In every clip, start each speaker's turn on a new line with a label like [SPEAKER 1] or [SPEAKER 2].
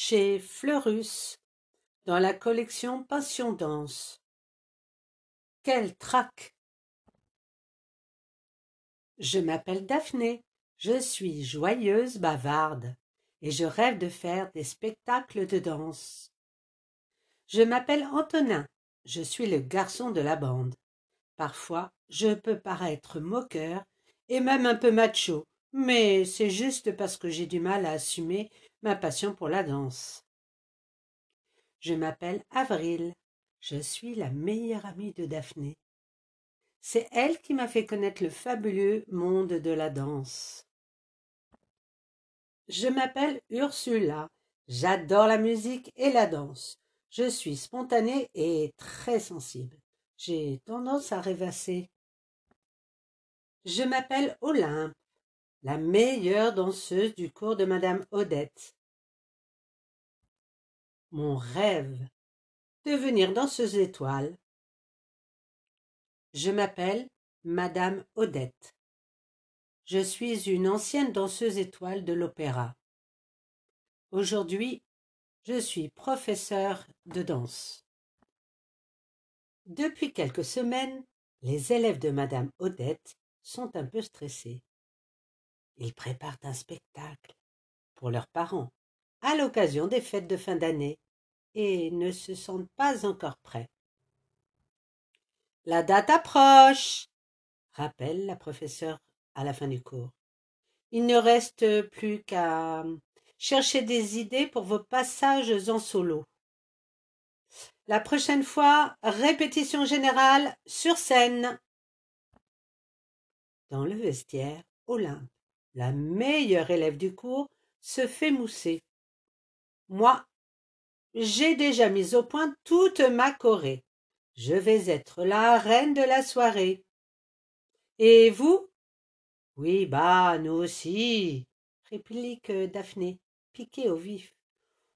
[SPEAKER 1] chez Fleurus, dans la collection Passion Danse. Quel trac Je m'appelle Daphné, je suis joyeuse bavarde, et je rêve de faire des spectacles de danse. Je m'appelle Antonin, je suis le garçon de la bande. Parfois, je peux paraître moqueur et même un peu macho, mais c'est juste parce que j'ai du mal à assumer ma passion pour la danse. Je m'appelle Avril. Je suis la meilleure amie de Daphné. C'est elle qui m'a fait connaître le fabuleux monde de la danse. Je m'appelle Ursula. J'adore la musique et la danse. Je suis spontanée et très sensible. J'ai tendance à rêvasser. Je m'appelle Olympe, la meilleure danseuse du cours de Madame Odette. Mon rêve, devenir danseuse étoile. Je m'appelle Madame Odette. Je suis une ancienne danseuse étoile de l'opéra. Aujourd'hui, je suis professeur de danse. Depuis quelques semaines, les élèves de Madame Odette sont un peu stressés. Ils préparent un spectacle pour leurs parents à l'occasion des fêtes de fin d'année et ne se sentent pas encore prêts. La date approche, rappelle la professeure à la fin du cours. Il ne reste plus qu'à chercher des idées pour vos passages en solo. La prochaine fois, répétition générale sur scène. Dans le vestiaire, Olympe, la meilleure élève du cours, se fait mousser. Moi, j'ai déjà mis au point toute ma choré. Je vais être la reine de la soirée. Et vous? Oui, bah, nous aussi, réplique Daphné, piquée au vif.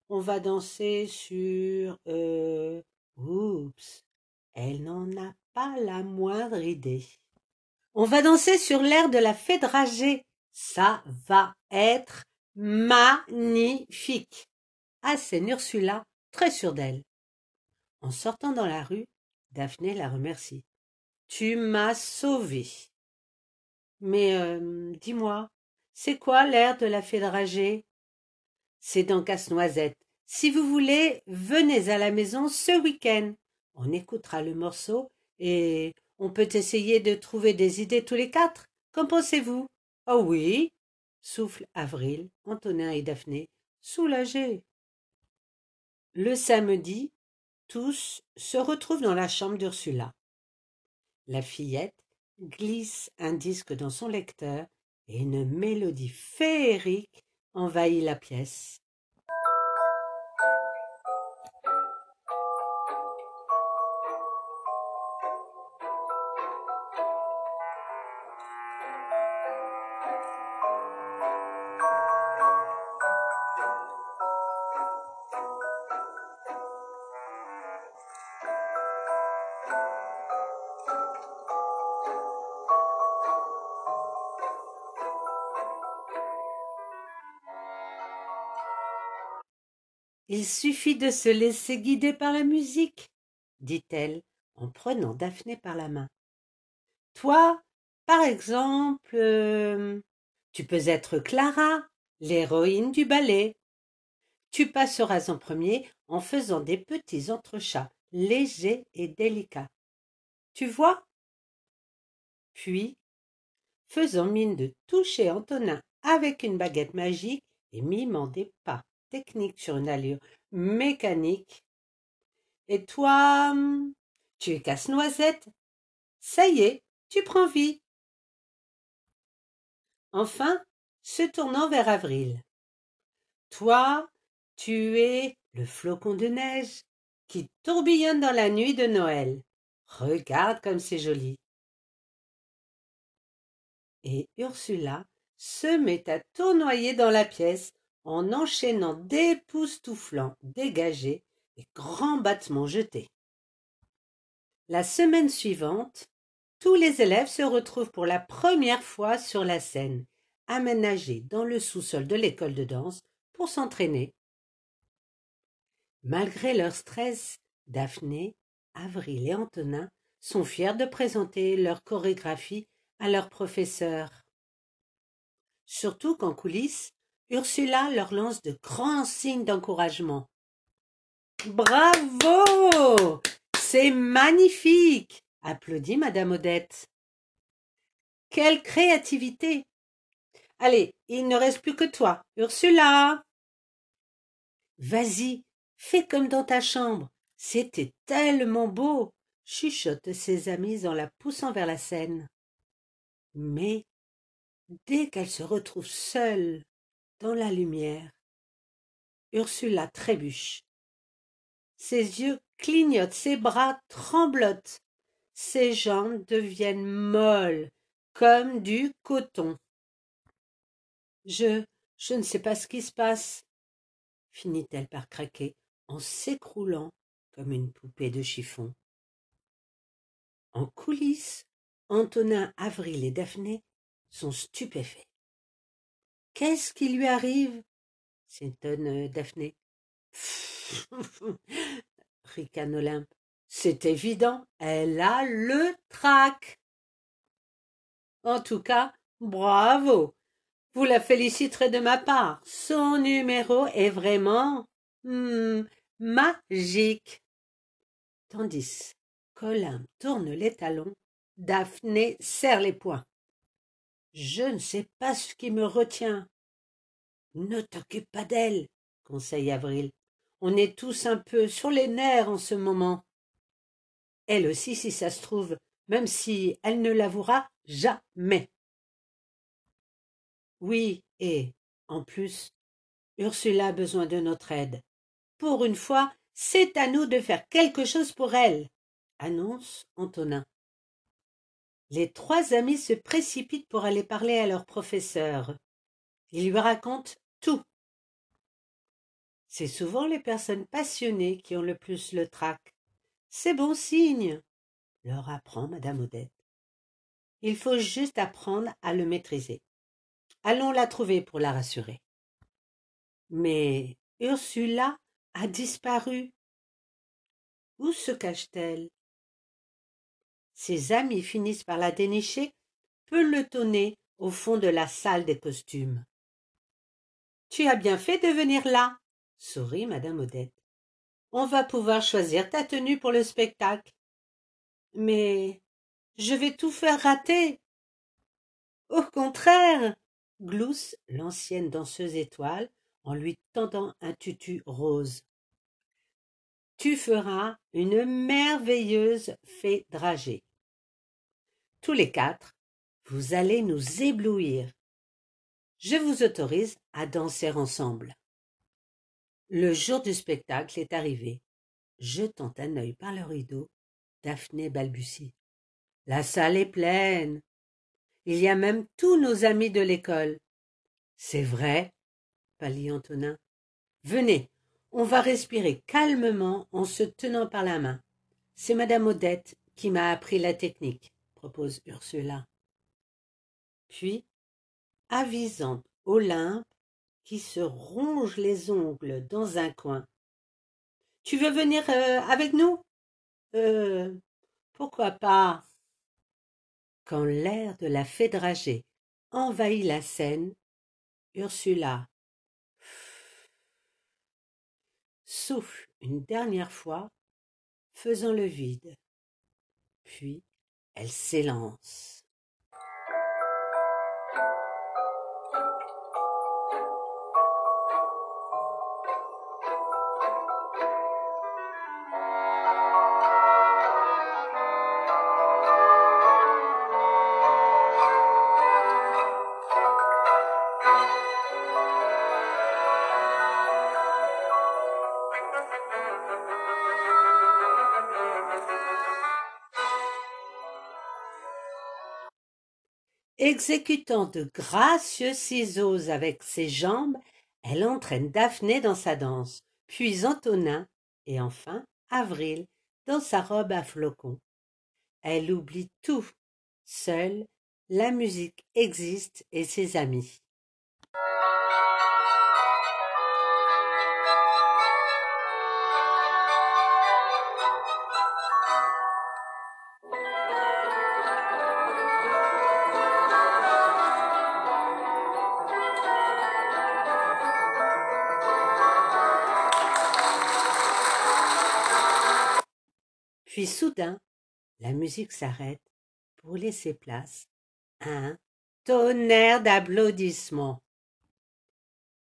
[SPEAKER 1] On va danser sur. Euh. Oups. Elle n'en a pas la moindre idée. On va danser sur l'air de la fée dragée. Ça va être magnifique assène Ursula, très sûre d'elle. En sortant dans la rue, Daphné la remercie. Tu m'as sauvée. Mais euh, dis-moi, c'est quoi l'air de la fée C'est dans Casse-Noisette. Si vous voulez, venez à la maison ce week-end. On écoutera le morceau et on peut essayer de trouver des idées tous les quatre. Qu'en pensez-vous? Oh oui, souffle Avril, Antonin et Daphné, soulagés. Le samedi, tous se retrouvent dans la chambre d'Ursula. La fillette glisse un disque dans son lecteur et une mélodie féerique envahit la pièce. Il suffit de se laisser guider par la musique, dit-elle en prenant Daphné par la main. Toi, par exemple, euh, tu peux être Clara, l'héroïne du ballet. Tu passeras en premier en faisant des petits entrechats légers et délicats. Tu vois? Puis, faisant mine de toucher Antonin avec une baguette magique et mimant des pas technique sur une allure mécanique. Et toi, tu es casse-noisette. Ça y est, tu prends vie. Enfin, se tournant vers Avril. Toi, tu es le flocon de neige qui tourbillonne dans la nuit de Noël. Regarde comme c'est joli. Et Ursula se met à tournoyer dans la pièce en enchaînant d'époustouflants dégagés et grands battements jetés. La semaine suivante, tous les élèves se retrouvent pour la première fois sur la scène, aménagée dans le sous-sol de l'école de danse, pour s'entraîner. Malgré leur stress, Daphné, Avril et Antonin sont fiers de présenter leur chorégraphie à leur professeur. Surtout qu'en coulisses, Ursula leur lance de grands signes d'encouragement. Bravo C'est magnifique applaudit Madame Odette. Quelle créativité Allez, il ne reste plus que toi, Ursula. Vas-y, fais comme dans ta chambre. C'était tellement beau, chuchotent ses amis en la poussant vers la scène. Mais dès qu'elle se retrouve seule dans la lumière, Ursula trébuche. Ses yeux clignotent, ses bras tremblotent, ses jambes deviennent molles comme du coton. Je je ne sais pas ce qui se passe, finit-elle par craquer en s'écroulant comme une poupée de chiffon. En coulisses, Antonin, Avril et Daphné sont stupéfaits. Qu'est-ce qui lui arrive? S'étonne Daphné. ricane Olympe. C'est évident, elle a le trac. En tout cas, bravo. Vous la féliciterez de ma part. Son numéro est vraiment hmm, magique. Tandis qu'Olympe tourne les talons, Daphné serre les poings. Je ne sais pas ce qui me retient. Ne t'occupe pas d'elle, conseille Avril. On est tous un peu sur les nerfs en ce moment. Elle aussi, si ça se trouve, même si elle ne l'avouera jamais. Oui, et, en plus, Ursula a besoin de notre aide. Pour une fois, c'est à nous de faire quelque chose pour elle, annonce Antonin. Les trois amis se précipitent pour aller parler à leur professeur. Ils lui racontent tout. C'est souvent les personnes passionnées qui ont le plus le trac. C'est bon signe, leur apprend madame Odette. Il faut juste apprendre à le maîtriser. Allons la trouver pour la rassurer. Mais Ursula a disparu. Où se cache-t-elle? Ses amis finissent par la dénicher, pelotonnée au fond de la salle des costumes. Tu as bien fait de venir là, sourit madame Odette. On va pouvoir choisir ta tenue pour le spectacle. Mais je vais tout faire rater. Au contraire, glousse l'ancienne danseuse étoile en lui tendant un tutu rose. Tu feras une merveilleuse fée dragée. Tous les quatre, vous allez nous éblouir. Je vous autorise à danser ensemble. Le jour du spectacle est arrivé. Jetant un œil par le rideau, Daphné balbutie. La salle est pleine. Il y a même tous nos amis de l'école. C'est vrai, pâlit Antonin. Venez, on va respirer calmement en se tenant par la main. C'est madame Odette qui m'a appris la technique, propose Ursula. Puis, avisant Olympe, qui se ronge les ongles dans un coin. Tu veux venir euh, avec nous? Euh. Pourquoi pas? Quand l'air de la fée dragée envahit la scène, Ursula souffle une dernière fois, faisant le vide. Puis elle s'élance. Exécutant de gracieux ciseaux avec ses jambes, elle entraîne Daphné dans sa danse, puis Antonin, et enfin Avril dans sa robe à flocons. Elle oublie tout. Seule, la musique existe et ses amis. Puis soudain, la musique s'arrête pour laisser place à un tonnerre d'applaudissements.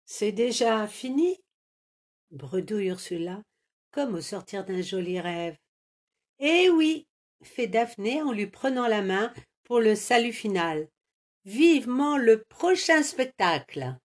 [SPEAKER 1] C'est déjà fini? bredouille Ursula, comme au sortir d'un joli rêve. Eh oui, fait Daphné en lui prenant la main pour le salut final. Vivement le prochain spectacle.